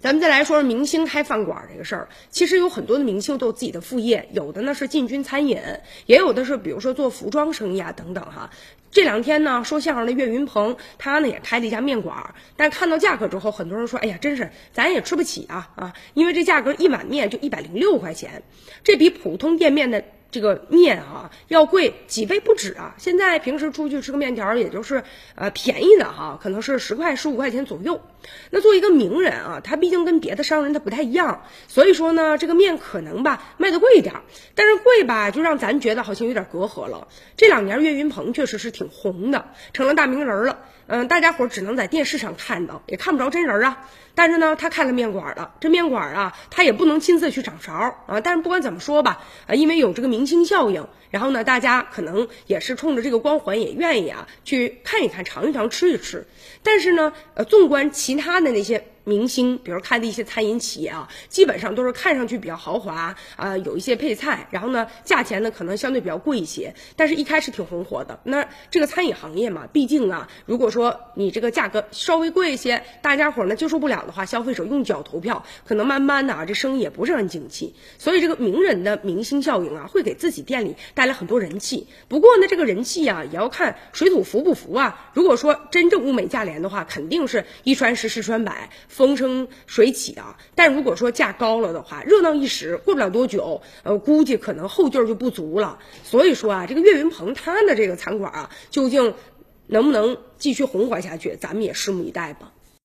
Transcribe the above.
咱们再来说说明星开饭馆这个事儿，其实有很多的明星都有自己的副业，有的呢是进军餐饮，也有的是比如说做服装生意啊等等哈。这两天呢，说相声的岳云鹏，他呢也开了一家面馆，但看到价格之后，很多人说，哎呀，真是咱也吃不起啊啊，因为这价格一碗面就一百零六块钱，这比普通店面的。这个面啊要贵几倍不止啊！现在平时出去吃个面条，也就是呃便宜的哈，可能是十块十五块钱左右。那作为一个名人啊，他毕竟跟别的商人他不太一样，所以说呢，这个面可能吧卖的贵一点，但是贵吧就让咱觉得好像有点隔阂了。这两年岳云鹏确实是挺红的，成了大名人了。嗯，大家伙只能在电视上看到，也看不着真人啊。但是呢，他开了面馆了，这面馆啊，他也不能亲自去掌勺啊。但是不管怎么说吧，啊，因为有这个名明星效应，然后呢，大家可能也是冲着这个光环，也愿意啊去看一看、尝一尝、吃一吃。但是呢，呃，纵观其他的那些。明星，比如开的一些餐饮企业啊，基本上都是看上去比较豪华啊，有一些配菜，然后呢，价钱呢可能相对比较贵一些，但是一开始挺红火的。那这个餐饮行业嘛，毕竟啊，如果说你这个价格稍微贵一些，大家伙呢接受不了的话，消费者用脚投票，可能慢慢的啊，这生意也不是很景气。所以这个名人的明星效应啊，会给自己店里带来很多人气。不过呢，这个人气啊，也要看水土服不服啊。如果说真正物美价廉的话，肯定是一传十，十传百。风生水起啊！但如果说价高了的话，热闹一时，过不了多久，呃，估计可能后劲儿就不足了。所以说啊，这个岳云鹏他的这个餐馆啊，究竟能不能继续红火下去，咱们也拭目以待吧。